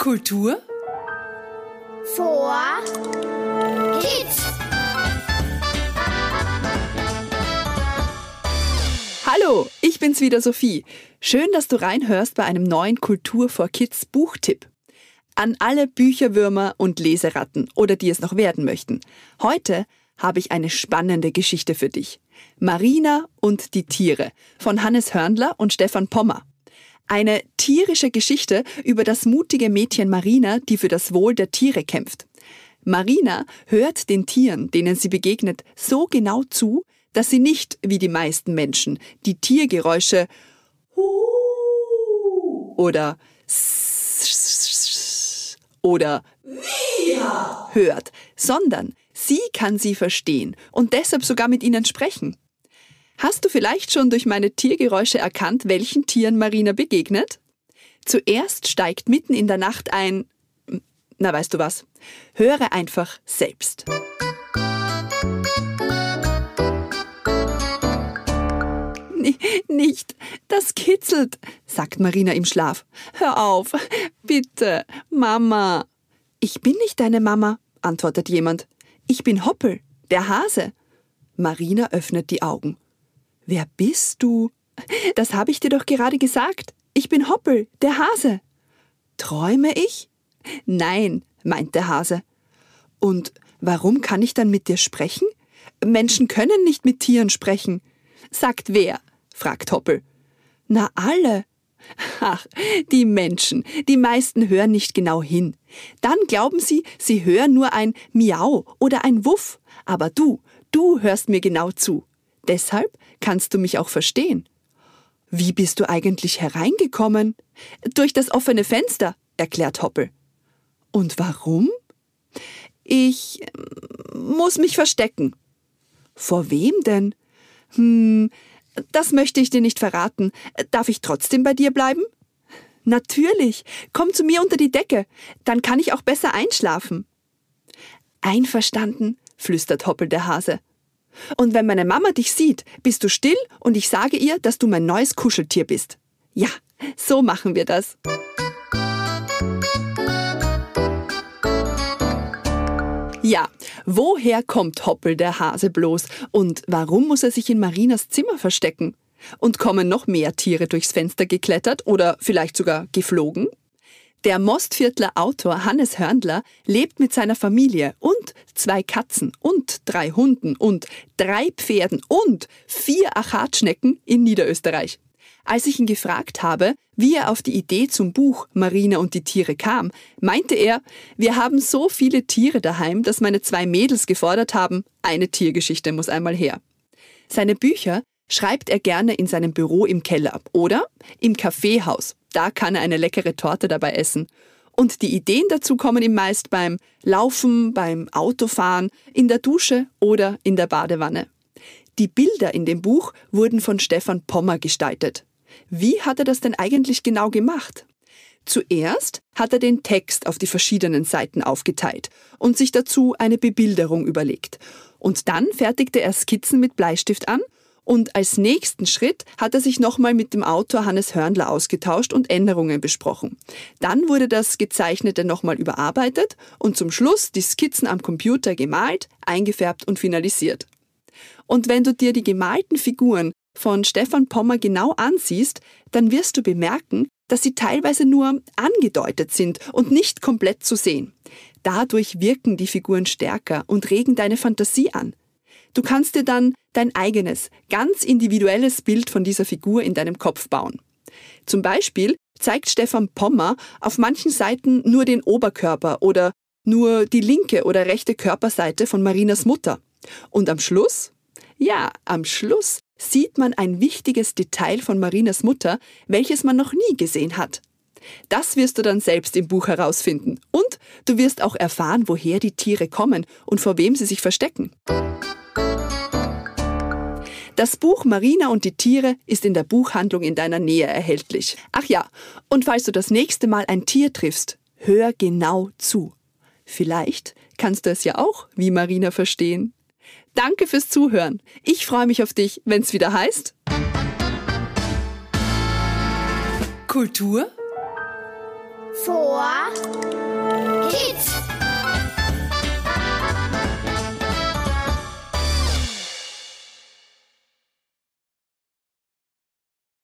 Kultur vor Kids. Hallo, ich bin's wieder Sophie. Schön, dass du reinhörst bei einem neuen Kultur for Kids Buchtipp. An alle Bücherwürmer und Leseratten oder die es noch werden möchten. Heute habe ich eine spannende Geschichte für dich. Marina und die Tiere von Hannes Hörnler und Stefan Pommer. Eine tierische Geschichte über das mutige Mädchen Marina, die für das Wohl der Tiere kämpft. Marina hört den Tieren, denen sie begegnet, so genau zu, dass sie nicht, wie die meisten Menschen, die Tiergeräusche oder oder hört, sondern sie kann sie verstehen und deshalb sogar mit ihnen sprechen. Hast du vielleicht schon durch meine Tiergeräusche erkannt, welchen Tieren Marina begegnet? Zuerst steigt mitten in der Nacht ein. Na, weißt du was? Höre einfach selbst. Nicht, das kitzelt, sagt Marina im Schlaf. Hör auf, bitte, Mama. Ich bin nicht deine Mama, antwortet jemand. Ich bin Hoppel, der Hase. Marina öffnet die Augen. Wer bist du? Das habe ich dir doch gerade gesagt. Ich bin Hoppel, der Hase. Träume ich? Nein, meint der Hase. Und warum kann ich dann mit dir sprechen? Menschen können nicht mit Tieren sprechen. Sagt wer? fragt Hoppel. Na alle. Ach, die Menschen, die meisten hören nicht genau hin. Dann glauben sie, sie hören nur ein Miau oder ein Wuff. Aber du, du hörst mir genau zu. Deshalb kannst du mich auch verstehen. Wie bist du eigentlich hereingekommen? Durch das offene Fenster, erklärt Hoppel. Und warum? Ich muss mich verstecken. Vor wem denn? Hm, das möchte ich dir nicht verraten. Darf ich trotzdem bei dir bleiben? Natürlich. Komm zu mir unter die Decke. Dann kann ich auch besser einschlafen. Einverstanden, flüstert Hoppel der Hase. Und wenn meine Mama dich sieht, bist du still und ich sage ihr, dass du mein neues Kuscheltier bist. Ja, so machen wir das. Ja, woher kommt Hoppel der Hase bloß und warum muss er sich in Marinas Zimmer verstecken? Und kommen noch mehr Tiere durchs Fenster geklettert oder vielleicht sogar geflogen? Der Mostviertler Autor Hannes Hörndler lebt mit seiner Familie und zwei Katzen und drei Hunden und drei Pferden und vier Achatschnecken in Niederösterreich. Als ich ihn gefragt habe, wie er auf die Idee zum Buch Marina und die Tiere kam, meinte er, wir haben so viele Tiere daheim, dass meine zwei Mädels gefordert haben, eine Tiergeschichte muss einmal her. Seine Bücher schreibt er gerne in seinem Büro im Keller oder im Kaffeehaus da kann er eine leckere Torte dabei essen. Und die Ideen dazu kommen ihm meist beim Laufen, beim Autofahren, in der Dusche oder in der Badewanne. Die Bilder in dem Buch wurden von Stefan Pommer gestaltet. Wie hat er das denn eigentlich genau gemacht? Zuerst hat er den Text auf die verschiedenen Seiten aufgeteilt und sich dazu eine Bebilderung überlegt. Und dann fertigte er Skizzen mit Bleistift an und als nächsten Schritt hat er sich nochmal mit dem Autor Hannes Hörnler ausgetauscht und Änderungen besprochen. Dann wurde das Gezeichnete nochmal überarbeitet und zum Schluss die Skizzen am Computer gemalt, eingefärbt und finalisiert. Und wenn du dir die gemalten Figuren von Stefan Pommer genau ansiehst, dann wirst du bemerken, dass sie teilweise nur angedeutet sind und nicht komplett zu sehen. Dadurch wirken die Figuren stärker und regen deine Fantasie an. Du kannst dir dann dein eigenes, ganz individuelles Bild von dieser Figur in deinem Kopf bauen. Zum Beispiel zeigt Stefan Pommer auf manchen Seiten nur den Oberkörper oder nur die linke oder rechte Körperseite von Marinas Mutter. Und am Schluss? Ja, am Schluss sieht man ein wichtiges Detail von Marinas Mutter, welches man noch nie gesehen hat. Das wirst du dann selbst im Buch herausfinden. Und du wirst auch erfahren, woher die Tiere kommen und vor wem sie sich verstecken. Das Buch Marina und die Tiere ist in der Buchhandlung in deiner Nähe erhältlich. Ach ja, und falls du das nächste Mal ein Tier triffst, hör genau zu. Vielleicht kannst du es ja auch wie Marina verstehen. Danke fürs Zuhören. Ich freue mich auf dich, wenn es wieder heißt. Kultur Vor Kids.